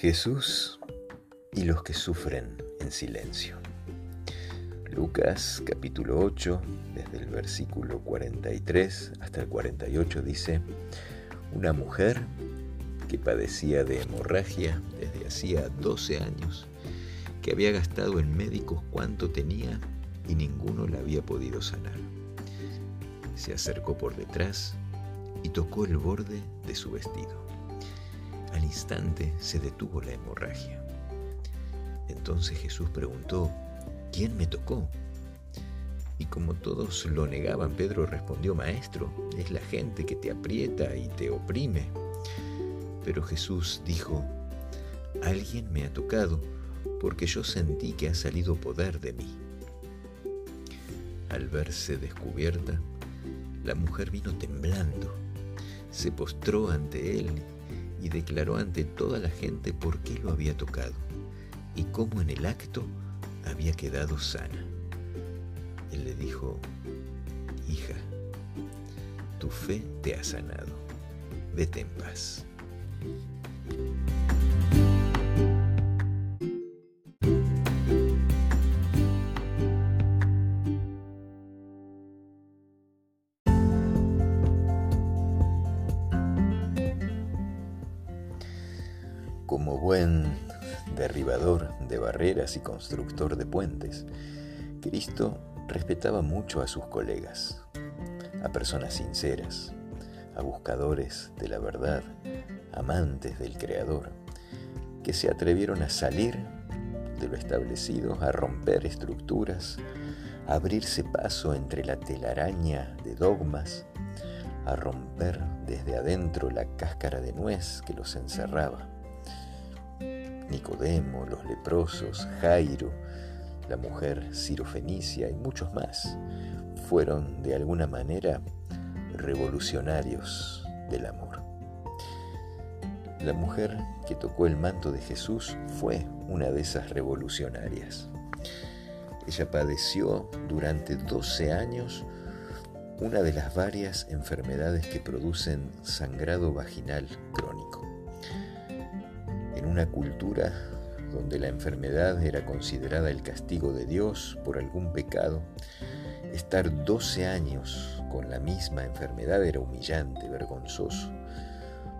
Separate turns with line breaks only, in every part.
Jesús y los que sufren en silencio. Lucas capítulo 8, desde el versículo 43 hasta el 48 dice, una mujer que padecía de hemorragia desde hacía 12 años, que había gastado en médicos cuanto tenía y ninguno la había podido sanar. Se acercó por detrás y tocó el borde de su vestido instante se detuvo la hemorragia. Entonces Jesús preguntó, ¿quién me tocó? Y como todos lo negaban, Pedro respondió, Maestro, es la gente que te aprieta y te oprime. Pero Jesús dijo, Alguien me ha tocado porque yo sentí que ha salido poder de mí. Al verse descubierta, la mujer vino temblando, se postró ante él y declaró ante toda la gente por qué lo había tocado y cómo en el acto había quedado sana. Él le dijo, hija, tu fe te ha sanado, vete en paz. Como buen derribador de barreras y constructor de puentes, Cristo respetaba mucho a sus colegas, a personas sinceras, a buscadores de la verdad, amantes del Creador, que se atrevieron a salir de lo establecido, a romper estructuras, a abrirse paso entre la telaraña de dogmas, a romper desde adentro la cáscara de nuez que los encerraba Nicodemo, los leprosos, Jairo, la mujer Fenicia y muchos más fueron de alguna manera revolucionarios del amor. La mujer que tocó el manto de Jesús fue una de esas revolucionarias. Ella padeció durante 12 años una de las varias enfermedades que producen sangrado vaginal crónico una cultura donde la enfermedad era considerada el castigo de Dios por algún pecado, estar 12 años con la misma enfermedad era humillante, vergonzoso,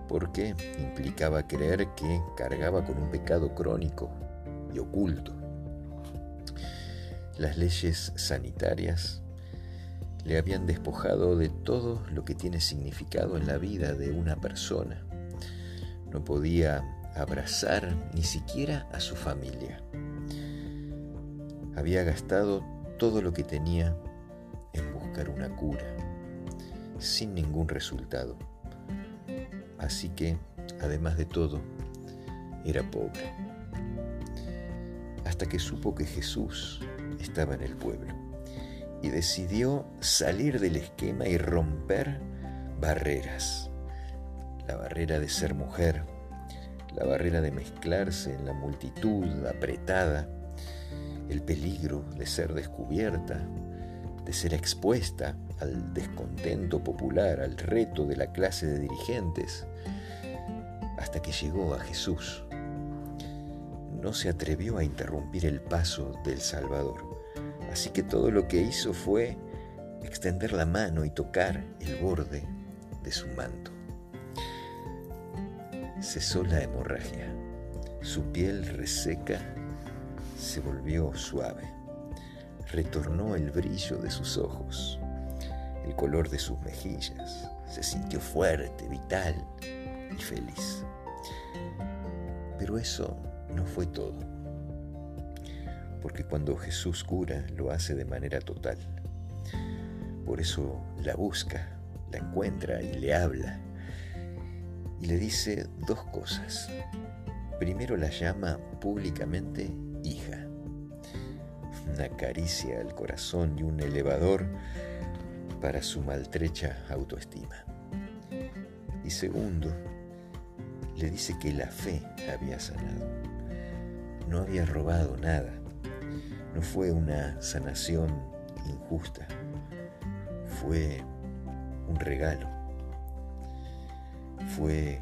porque implicaba creer que cargaba con un pecado crónico y oculto. Las leyes sanitarias le habían despojado de todo lo que tiene significado en la vida de una persona. No podía abrazar ni siquiera a su familia. Había gastado todo lo que tenía en buscar una cura, sin ningún resultado. Así que, además de todo, era pobre. Hasta que supo que Jesús estaba en el pueblo y decidió salir del esquema y romper barreras. La barrera de ser mujer, la barrera de mezclarse en la multitud apretada, el peligro de ser descubierta, de ser expuesta al descontento popular, al reto de la clase de dirigentes, hasta que llegó a Jesús. No se atrevió a interrumpir el paso del Salvador, así que todo lo que hizo fue extender la mano y tocar el borde de su manto cesó la hemorragia. Su piel reseca se volvió suave. Retornó el brillo de sus ojos, el color de sus mejillas. Se sintió fuerte, vital y feliz. Pero eso no fue todo. Porque cuando Jesús cura, lo hace de manera total. Por eso la busca, la encuentra y le habla y le dice dos cosas. Primero la llama públicamente hija, una caricia al corazón y un elevador para su maltrecha autoestima. Y segundo, le dice que la fe había sanado. No había robado nada. No fue una sanación injusta. Fue un regalo fue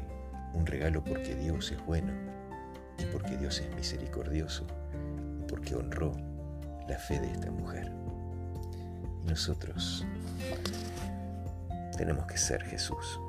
un regalo porque Dios es bueno y porque Dios es misericordioso y porque honró la fe de esta mujer. Y nosotros tenemos que ser Jesús.